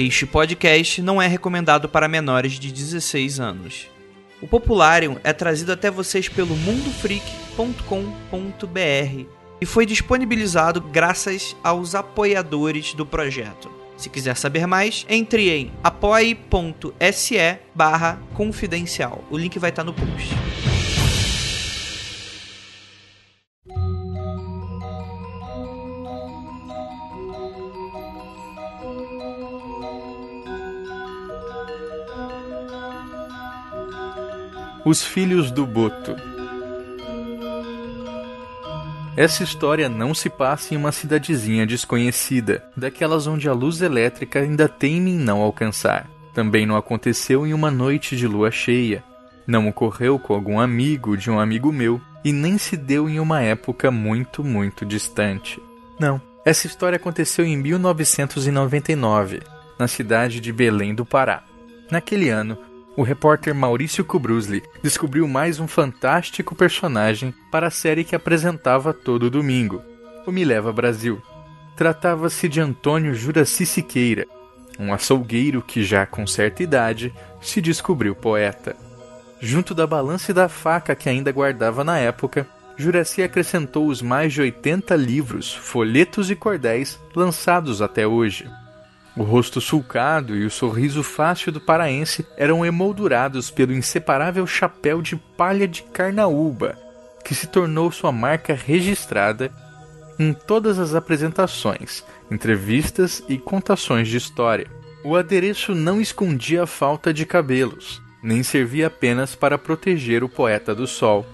Este podcast não é recomendado para menores de 16 anos. O Popularium é trazido até vocês pelo mundofreak.com.br e foi disponibilizado graças aos apoiadores do projeto. Se quiser saber mais, entre em apoie.se barra confidencial. O link vai estar no post. Os Filhos do Boto. Essa história não se passa em uma cidadezinha desconhecida, daquelas onde a luz elétrica ainda teme em não alcançar. Também não aconteceu em uma noite de lua cheia. Não ocorreu com algum amigo de um amigo meu e nem se deu em uma época muito, muito distante. Não, essa história aconteceu em 1999, na cidade de Belém do Pará. Naquele ano, o repórter Maurício Kubrusli descobriu mais um fantástico personagem para a série que apresentava todo domingo, o Me Leva Brasil. Tratava-se de Antônio Juraci Siqueira, um açougueiro que já com certa idade se descobriu poeta. Junto da balança e da faca que ainda guardava na época, Juraci acrescentou os mais de 80 livros, folhetos e cordéis lançados até hoje. O rosto sulcado e o sorriso fácil do paraense eram emoldurados pelo inseparável chapéu de palha de carnaúba, que se tornou sua marca registrada em todas as apresentações, entrevistas e contações de história. O adereço não escondia a falta de cabelos, nem servia apenas para proteger o poeta do sol.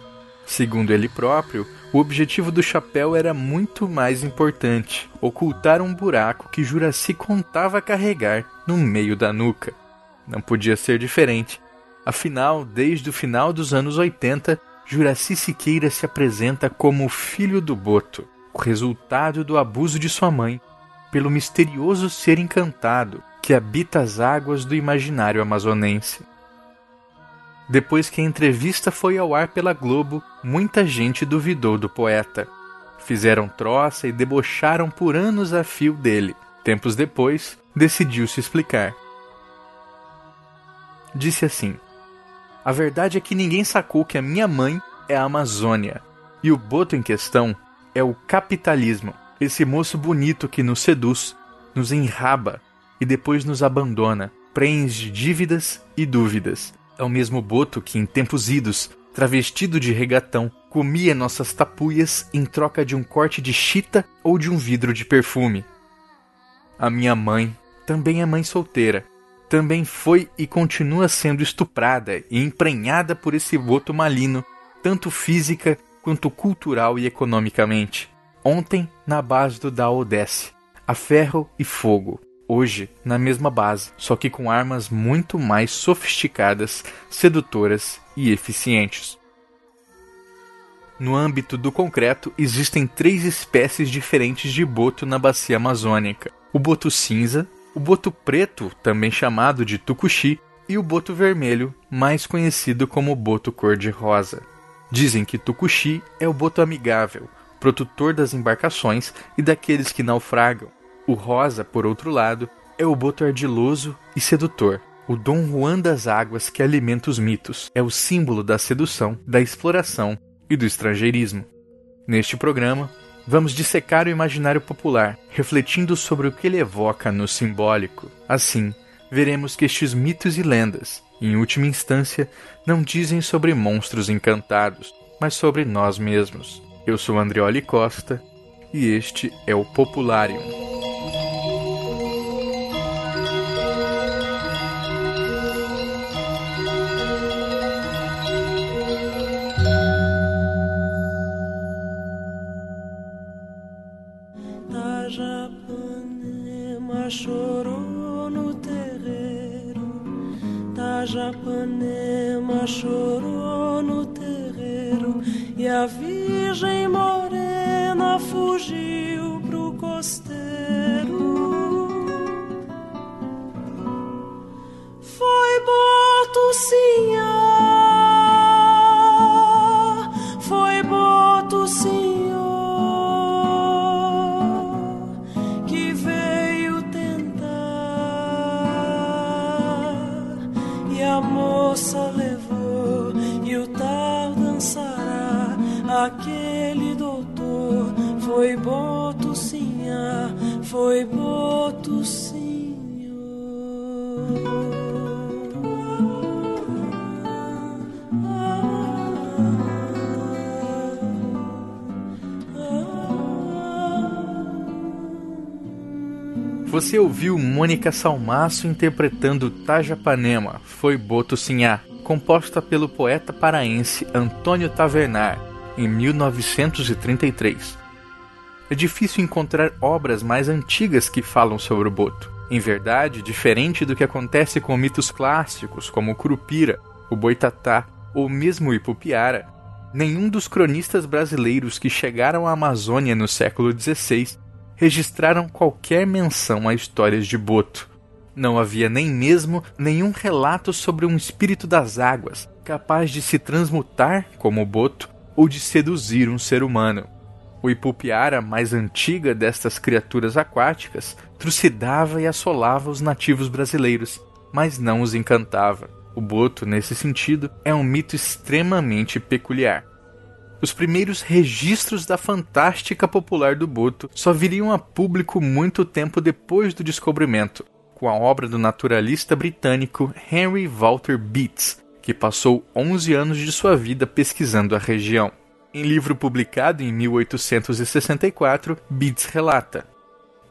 Segundo ele próprio, o objetivo do chapéu era muito mais importante: ocultar um buraco que Juraci contava carregar no meio da nuca. Não podia ser diferente. Afinal, desde o final dos anos 80, Juraci Siqueira se apresenta como o filho do Boto, o resultado do abuso de sua mãe, pelo misterioso ser encantado que habita as águas do imaginário amazonense. Depois que a entrevista foi ao ar pela Globo, muita gente duvidou do poeta. Fizeram troça e debocharam por anos a fio dele. Tempos depois, decidiu se explicar. Disse assim: A verdade é que ninguém sacou que a minha mãe é a Amazônia. E o boto em questão é o capitalismo. Esse moço bonito que nos seduz, nos enraba e depois nos abandona, preenche dívidas e dúvidas é o mesmo boto que, em tempos idos, travestido de regatão, comia nossas tapuias em troca de um corte de chita ou de um vidro de perfume. A minha mãe também é mãe solteira. Também foi e continua sendo estuprada e emprenhada por esse boto malino, tanto física quanto cultural e economicamente. Ontem, na base do da Odesse, a ferro e fogo, hoje na mesma base, só que com armas muito mais sofisticadas, sedutoras e eficientes. No âmbito do concreto, existem três espécies diferentes de boto na bacia amazônica: o boto cinza, o boto preto, também chamado de tucuxi, e o boto vermelho, mais conhecido como boto cor-de-rosa. Dizem que tucuxi é o boto amigável, protetor das embarcações e daqueles que naufragam, o rosa, por outro lado, é o boto ardiloso e sedutor. O Dom Juan das águas que alimenta os mitos é o símbolo da sedução, da exploração e do estrangeirismo. Neste programa, vamos dissecar o imaginário popular, refletindo sobre o que ele evoca no simbólico. Assim, veremos que estes mitos e lendas, em última instância, não dizem sobre monstros encantados, mas sobre nós mesmos. Eu sou Andreoli Costa e este é o Popularium. Chorou no terreiro, da Japanema chorou no terreiro, e a Virgem Morena fugiu pro costeiro. Foi boto. Boto sinha, foi boto sinho. Você ouviu Mônica Salmaço interpretando Tajapanema, Foi Boto Sinhá, composta pelo poeta paraense Antônio Tavernar, em 1933. É difícil encontrar obras mais antigas que falam sobre o boto. Em verdade, diferente do que acontece com mitos clássicos como o Curupira, o Boitatá ou mesmo o Ipupiara, nenhum dos cronistas brasileiros que chegaram à Amazônia no século XVI registraram qualquer menção a histórias de Boto. Não havia nem mesmo nenhum relato sobre um espírito das águas capaz de se transmutar como Boto ou de seduzir um ser humano. O Ipupiara, mais antiga destas criaturas aquáticas, trucidava e assolava os nativos brasileiros, mas não os encantava. O Boto, nesse sentido, é um mito extremamente peculiar. Os primeiros registros da fantástica popular do Boto só viriam a público muito tempo depois do descobrimento, com a obra do naturalista britânico Henry Walter Beats, que passou 11 anos de sua vida pesquisando a região. Em livro publicado em 1864, Beats relata: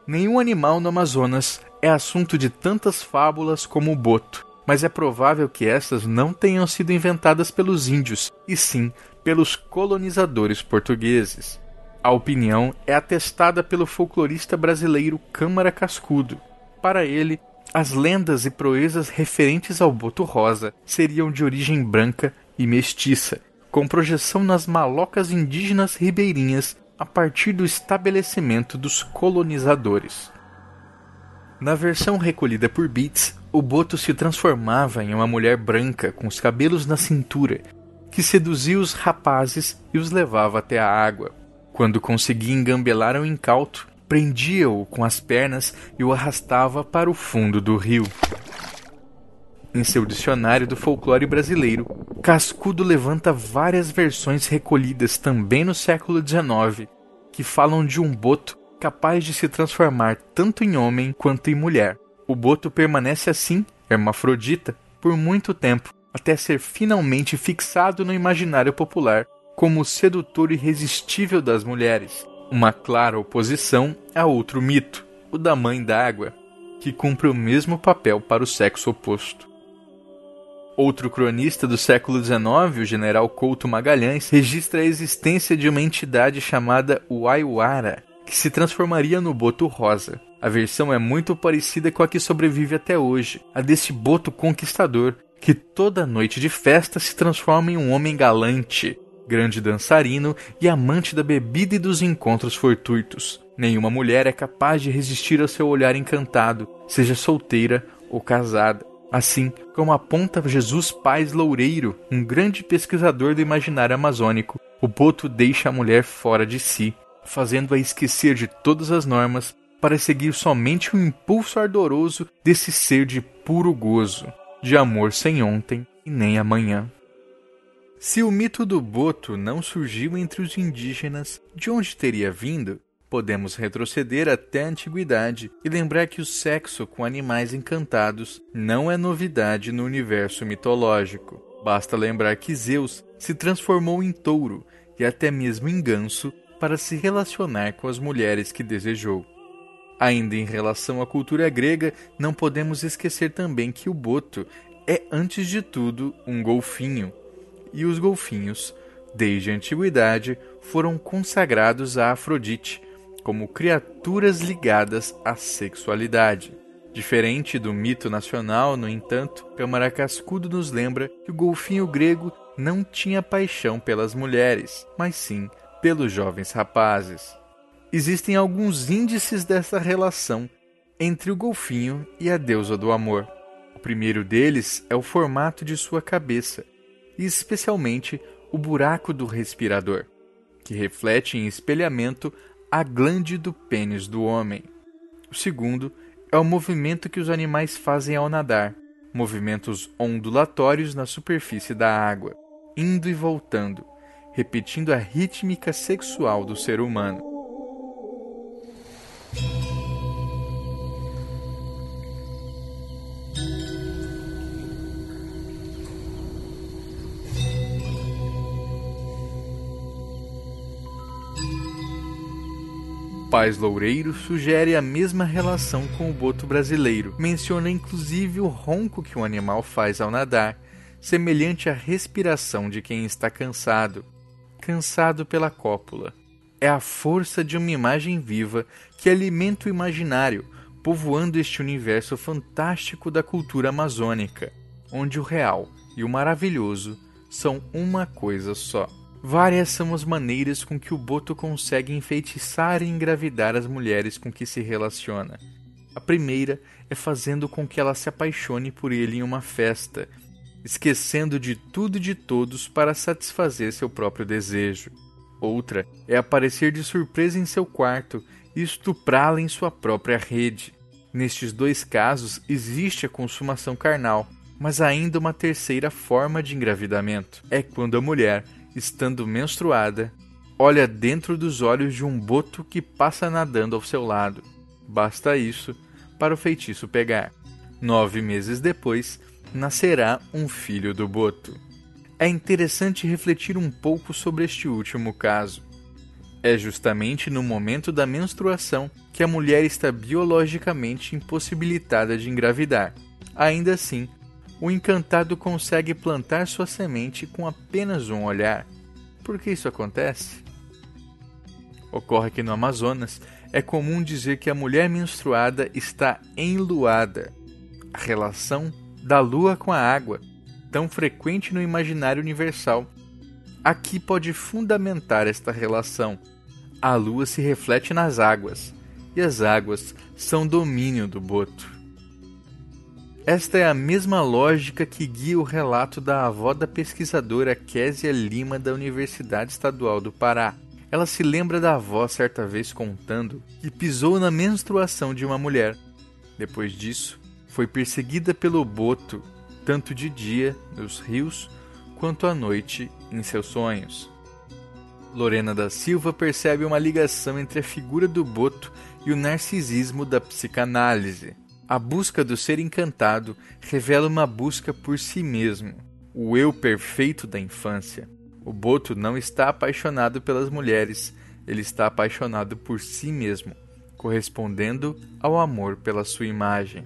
Nenhum animal no Amazonas é assunto de tantas fábulas como o boto, mas é provável que essas não tenham sido inventadas pelos índios, e sim pelos colonizadores portugueses. A opinião é atestada pelo folclorista brasileiro Câmara Cascudo. Para ele, as lendas e proezas referentes ao boto rosa seriam de origem branca e mestiça, com projeção nas malocas indígenas ribeirinhas a partir do estabelecimento dos colonizadores. Na versão recolhida por Beats, o boto se transformava em uma mulher branca com os cabelos na cintura que seduzia os rapazes e os levava até a água. Quando conseguia engambelar o incauto, prendia-o com as pernas e o arrastava para o fundo do rio. Em seu dicionário do folclore brasileiro, Cascudo levanta várias versões recolhidas também no século XIX, que falam de um boto capaz de se transformar tanto em homem quanto em mulher. O boto permanece assim, hermafrodita, por muito tempo, até ser finalmente fixado no imaginário popular como o sedutor irresistível das mulheres, uma clara oposição a outro mito, o da mãe d'água, que cumpre o mesmo papel para o sexo oposto. Outro cronista do século XIX, o general Couto Magalhães, registra a existência de uma entidade chamada Waiwara, que se transformaria no boto rosa. A versão é muito parecida com a que sobrevive até hoje, a desse boto conquistador que toda noite de festa se transforma em um homem galante, grande dançarino e amante da bebida e dos encontros fortuitos. Nenhuma mulher é capaz de resistir ao seu olhar encantado, seja solteira ou casada. Assim como aponta Jesus Paz Loureiro, um grande pesquisador do imaginário amazônico, o boto deixa a mulher fora de si, fazendo-a esquecer de todas as normas para seguir somente o impulso ardoroso desse ser de puro gozo de amor sem ontem e nem amanhã. Se o mito do boto não surgiu entre os indígenas, de onde teria vindo? Podemos retroceder até a antiguidade e lembrar que o sexo com animais encantados não é novidade no universo mitológico. Basta lembrar que Zeus se transformou em touro e até mesmo em ganso para se relacionar com as mulheres que desejou. Ainda em relação à cultura grega, não podemos esquecer também que o boto é, antes de tudo, um golfinho. E os golfinhos, desde a antiguidade, foram consagrados a Afrodite como criaturas ligadas à sexualidade. Diferente do mito nacional, no entanto, Câmara Cascudo nos lembra que o golfinho grego não tinha paixão pelas mulheres, mas sim pelos jovens rapazes existem alguns índices dessa relação entre o golfinho e a deusa do amor. O primeiro deles é o formato de sua cabeça, e especialmente o buraco do respirador, que reflete em espelhamento a glande do pênis do homem. O segundo é o movimento que os animais fazem ao nadar, movimentos ondulatórios na superfície da água, indo e voltando, repetindo a rítmica sexual do ser humano. Paz Loureiro sugere a mesma relação com o boto brasileiro. Menciona inclusive o ronco que o animal faz ao nadar, semelhante à respiração de quem está cansado, cansado pela cópula. É a força de uma imagem viva que alimenta o imaginário, povoando este universo fantástico da cultura amazônica, onde o real e o maravilhoso são uma coisa só. Várias são as maneiras com que o Boto consegue enfeitiçar e engravidar as mulheres com que se relaciona. A primeira é fazendo com que ela se apaixone por ele em uma festa, esquecendo de tudo e de todos para satisfazer seu próprio desejo. Outra é aparecer de surpresa em seu quarto e estuprá-la em sua própria rede. Nestes dois casos existe a consumação carnal, mas ainda uma terceira forma de engravidamento é quando a mulher estando menstruada, olha dentro dos olhos de um boto que passa nadando ao seu lado. Basta isso para o feitiço pegar. Nove meses depois, nascerá um filho do boto. É interessante refletir um pouco sobre este último caso. É justamente no momento da menstruação que a mulher está biologicamente impossibilitada de engravidar. Ainda assim, o encantado consegue plantar sua semente com apenas um olhar. Por que isso acontece? Ocorre que no Amazonas é comum dizer que a mulher menstruada está enluada. A relação da lua com a água, tão frequente no imaginário universal, aqui pode fundamentar esta relação. A lua se reflete nas águas, e as águas são domínio do boto. Esta é a mesma lógica que guia o relato da avó da pesquisadora Késia Lima da Universidade Estadual do Pará. Ela se lembra da avó certa vez contando que pisou na menstruação de uma mulher. Depois disso, foi perseguida pelo boto, tanto de dia nos rios quanto à noite em seus sonhos. Lorena da Silva percebe uma ligação entre a figura do boto e o narcisismo da psicanálise. A busca do ser encantado revela uma busca por si mesmo, o eu perfeito da infância. O Boto não está apaixonado pelas mulheres, ele está apaixonado por si mesmo, correspondendo ao amor pela sua imagem.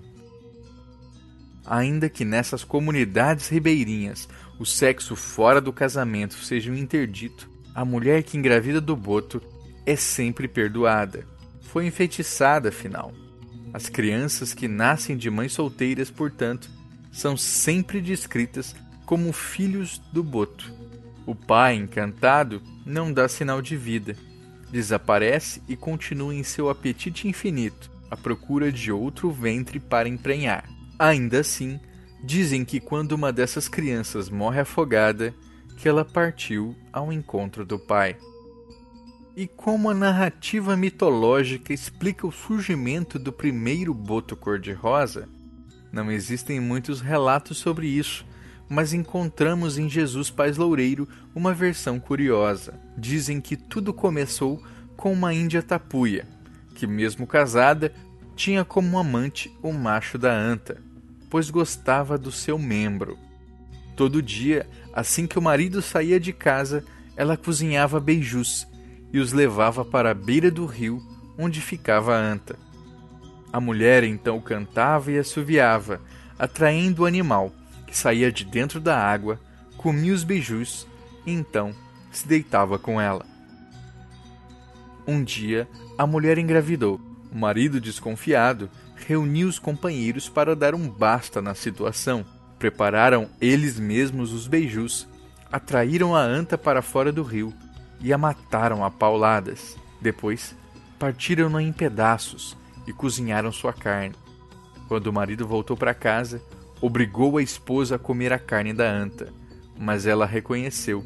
Ainda que nessas comunidades ribeirinhas o sexo fora do casamento seja um interdito, a mulher que engravida do Boto é sempre perdoada. Foi enfeitiçada, afinal. As crianças que nascem de mães solteiras, portanto, são sempre descritas como filhos do boto. O pai, encantado, não dá sinal de vida. Desaparece e continua em seu apetite infinito, à procura de outro ventre para emprenhar. Ainda assim, dizem que quando uma dessas crianças morre afogada, que ela partiu ao encontro do pai e como a narrativa mitológica explica o surgimento do primeiro boto cor-de-rosa? Não existem muitos relatos sobre isso, mas encontramos em Jesus Paz Loureiro uma versão curiosa. Dizem que tudo começou com uma índia tapuia, que, mesmo casada, tinha como amante o macho da anta, pois gostava do seu membro. Todo dia, assim que o marido saía de casa, ela cozinhava beijus e os levava para a beira do rio onde ficava a anta. A mulher então cantava e assoviava, atraindo o animal, que saía de dentro da água, comia os beijus e então se deitava com ela. Um dia, a mulher engravidou. O marido, desconfiado, reuniu os companheiros para dar um basta na situação. Prepararam eles mesmos os beijus, atraíram a anta para fora do rio e a mataram a pauladas. Depois, partiram-na em pedaços e cozinharam sua carne. Quando o marido voltou para casa, obrigou a esposa a comer a carne da anta, mas ela reconheceu,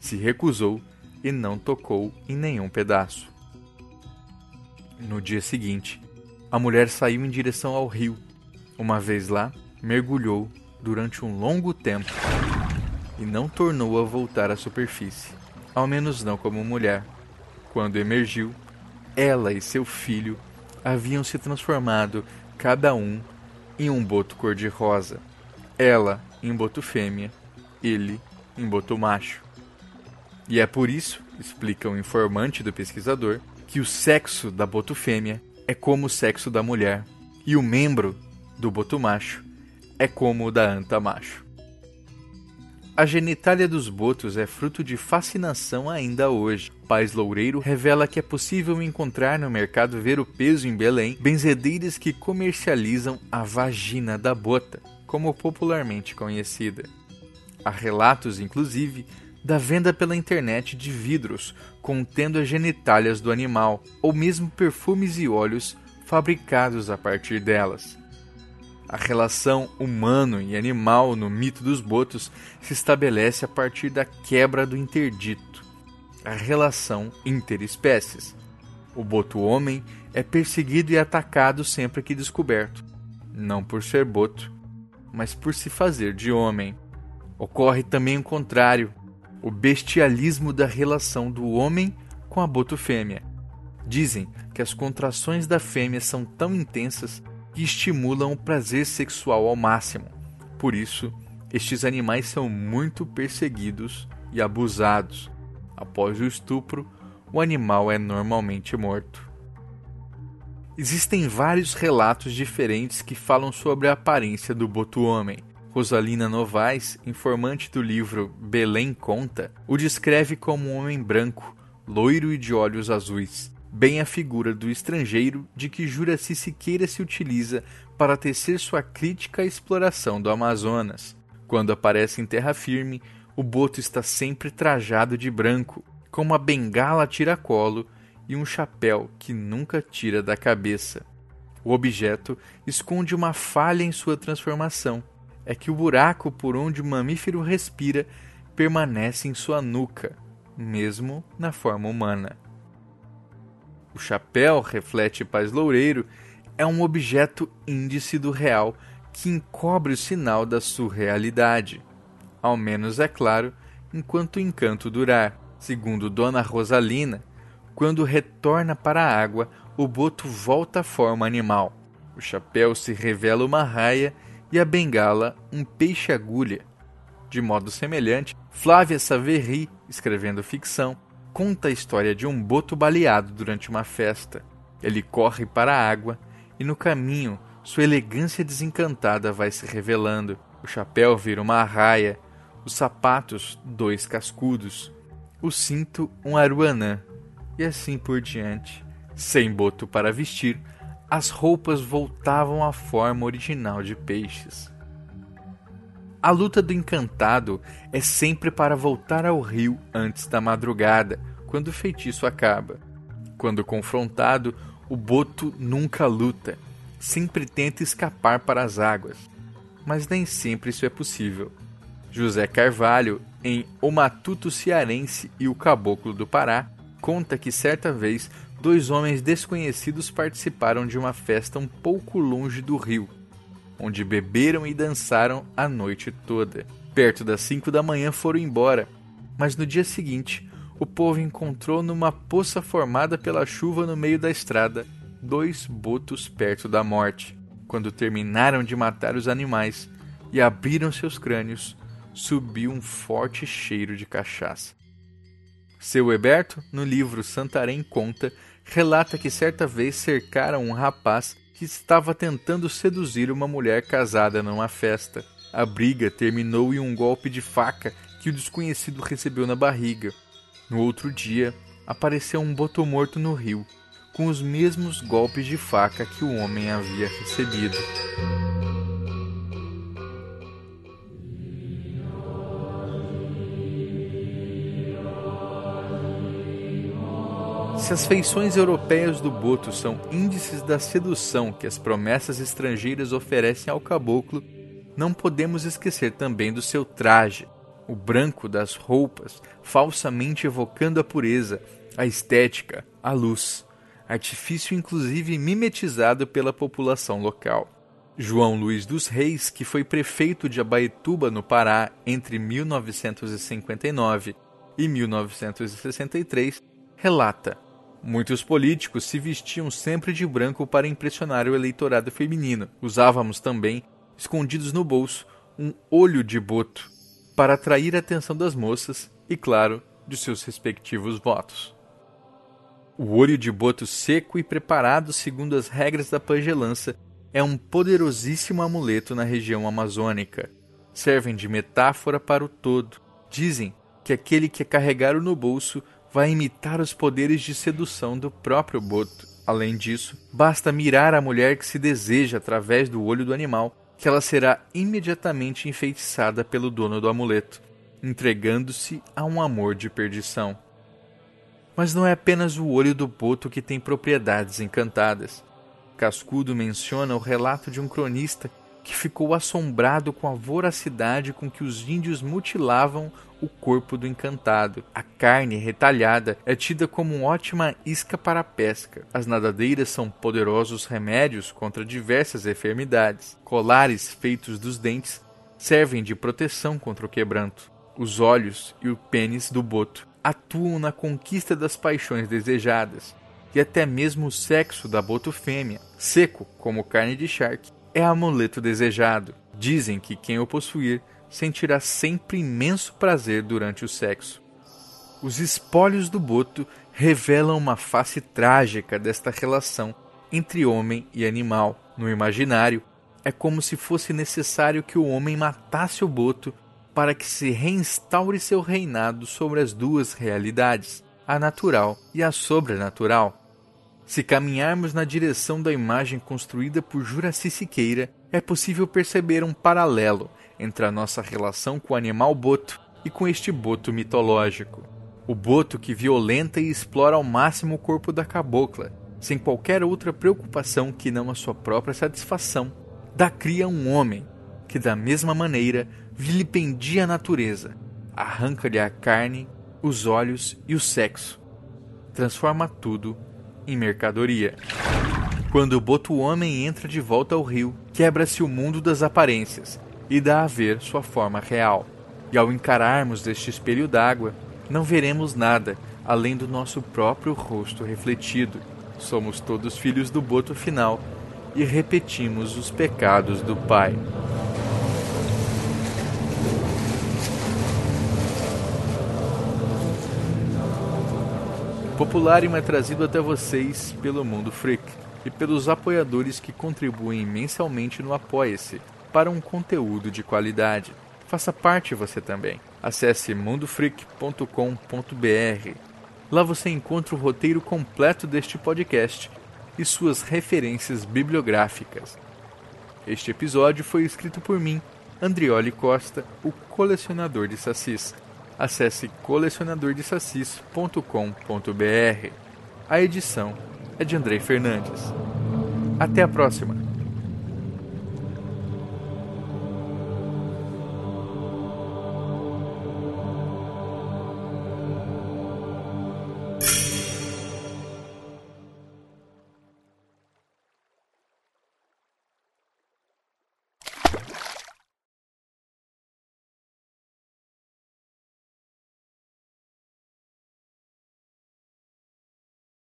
se recusou e não tocou em nenhum pedaço. No dia seguinte, a mulher saiu em direção ao rio. Uma vez lá, mergulhou durante um longo tempo e não tornou a voltar à superfície ao menos não como mulher. Quando emergiu, ela e seu filho haviam se transformado, cada um, em um boto cor-de-rosa. Ela em boto fêmea, ele em boto macho. E é por isso, explica o informante do pesquisador, que o sexo da boto fêmea é como o sexo da mulher e o membro do boto macho é como o da anta macho. A genitália dos botos é fruto de fascinação ainda hoje. Pais Loureiro revela que é possível encontrar no mercado ver o peso em Belém benzedeiras que comercializam a vagina da bota, como popularmente conhecida. Há relatos, inclusive, da venda pela internet de vidros contendo as genitálias do animal, ou mesmo perfumes e óleos fabricados a partir delas. A relação humano e animal no mito dos botos se estabelece a partir da quebra do interdito, a relação interespécies. O boto homem é perseguido e atacado sempre que descoberto, não por ser boto, mas por se fazer de homem. Ocorre também o contrário, o bestialismo da relação do homem com a boto fêmea. Dizem que as contrações da fêmea são tão intensas que estimulam o prazer sexual ao máximo. Por isso, estes animais são muito perseguidos e abusados. Após o estupro, o animal é normalmente morto. Existem vários relatos diferentes que falam sobre a aparência do boto-homem. Rosalina Novaes, informante do livro Belém Conta, o descreve como um homem branco, loiro e de olhos azuis bem a figura do estrangeiro de que Juraci Siqueira se utiliza para tecer sua crítica à exploração do Amazonas. Quando aparece em terra firme, o boto está sempre trajado de branco, com uma bengala tiracolo e um chapéu que nunca tira da cabeça. O objeto esconde uma falha em sua transformação. É que o buraco por onde o mamífero respira permanece em sua nuca, mesmo na forma humana. O chapéu, reflete Paz Loureiro, é um objeto índice do real que encobre o sinal da surrealidade. Ao menos, é claro, enquanto o encanto durar. Segundo Dona Rosalina, quando retorna para a água, o boto volta à forma animal. O chapéu se revela uma raia e a bengala um peixe-agulha. De modo semelhante, Flávia Savery, escrevendo ficção, conta a história de um boto baleado durante uma festa. Ele corre para a água e no caminho sua elegância desencantada vai se revelando. O chapéu vira uma arraia, os sapatos, dois cascudos, o cinto, um aruanã, e assim por diante. Sem boto para vestir, as roupas voltavam à forma original de peixes. A luta do encantado é sempre para voltar ao rio antes da madrugada, quando o feitiço acaba. Quando confrontado, o boto nunca luta, sempre tenta escapar para as águas. Mas nem sempre isso é possível. José Carvalho, em O Matuto Cearense e o Caboclo do Pará, conta que certa vez dois homens desconhecidos participaram de uma festa um pouco longe do rio onde beberam e dançaram a noite toda. Perto das cinco da manhã foram embora, mas no dia seguinte o povo encontrou numa poça formada pela chuva no meio da estrada dois botos perto da morte. Quando terminaram de matar os animais e abriram seus crânios, subiu um forte cheiro de cachaça. Seu Heberto, no livro Santarém Conta, relata que certa vez cercaram um rapaz que estava tentando seduzir uma mulher casada numa festa. A briga terminou em um golpe de faca que o desconhecido recebeu na barriga. No outro dia, apareceu um boto morto no rio, com os mesmos golpes de faca que o homem havia recebido. Se as feições europeias do boto são índices da sedução que as promessas estrangeiras oferecem ao caboclo, não podemos esquecer também do seu traje, o branco das roupas, falsamente evocando a pureza, a estética, a luz, artifício inclusive mimetizado pela população local. João Luiz dos Reis, que foi prefeito de Abaetuba, no Pará, entre 1959 e 1963, relata Muitos políticos se vestiam sempre de branco para impressionar o eleitorado feminino. Usávamos também, escondidos no bolso, um olho de boto para atrair a atenção das moças e, claro, de seus respectivos votos. O olho de boto seco e preparado segundo as regras da pagelança é um poderosíssimo amuleto na região amazônica. Servem de metáfora para o todo. Dizem que aquele que carregar no bolso vai imitar os poderes de sedução do próprio boto. Além disso, basta mirar a mulher que se deseja através do olho do animal, que ela será imediatamente enfeitiçada pelo dono do amuleto, entregando-se a um amor de perdição. Mas não é apenas o olho do boto que tem propriedades encantadas. Cascudo menciona o relato de um cronista que ficou assombrado com a voracidade com que os índios mutilavam o corpo do encantado. A carne retalhada é tida como uma ótima isca para a pesca. As nadadeiras são poderosos remédios contra diversas enfermidades. Colares feitos dos dentes servem de proteção contra o quebranto. Os olhos e o pênis do boto atuam na conquista das paixões desejadas, e até mesmo o sexo da boto fêmea, seco como carne de charque, é amuleto desejado. Dizem que quem o possuir sentirá sempre imenso prazer durante o sexo. Os espólios do boto revelam uma face trágica desta relação entre homem e animal. No imaginário, é como se fosse necessário que o homem matasse o boto para que se reinstaure seu reinado sobre as duas realidades, a natural e a sobrenatural. Se caminharmos na direção da imagem construída por Juraci Siqueira, é possível perceber um paralelo entre a nossa relação com o animal boto e com este boto mitológico. O boto que violenta e explora ao máximo o corpo da cabocla, sem qualquer outra preocupação que não a sua própria satisfação, dá cria um homem que, da mesma maneira, vilipendia a natureza, arranca-lhe a carne, os olhos e o sexo, transforma tudo em mercadoria. Quando o boto homem entra de volta ao rio, quebra-se o mundo das aparências e dá a ver sua forma real. E ao encararmos este espelho d'água, não veremos nada além do nosso próprio rosto refletido. Somos todos filhos do boto final e repetimos os pecados do Pai. Popularium é trazido até vocês pelo Mundo Freak e pelos apoiadores que contribuem mensalmente no Apoia-se para um conteúdo de qualidade. Faça parte você também. Acesse mundofreak.com.br. Lá você encontra o roteiro completo deste podcast e suas referências bibliográficas. Este episódio foi escrito por mim, Andrioli Costa, o colecionador de sacis. Acesse colecionadordesacis.com.br. A edição é de Andrei Fernandes. Até a próxima!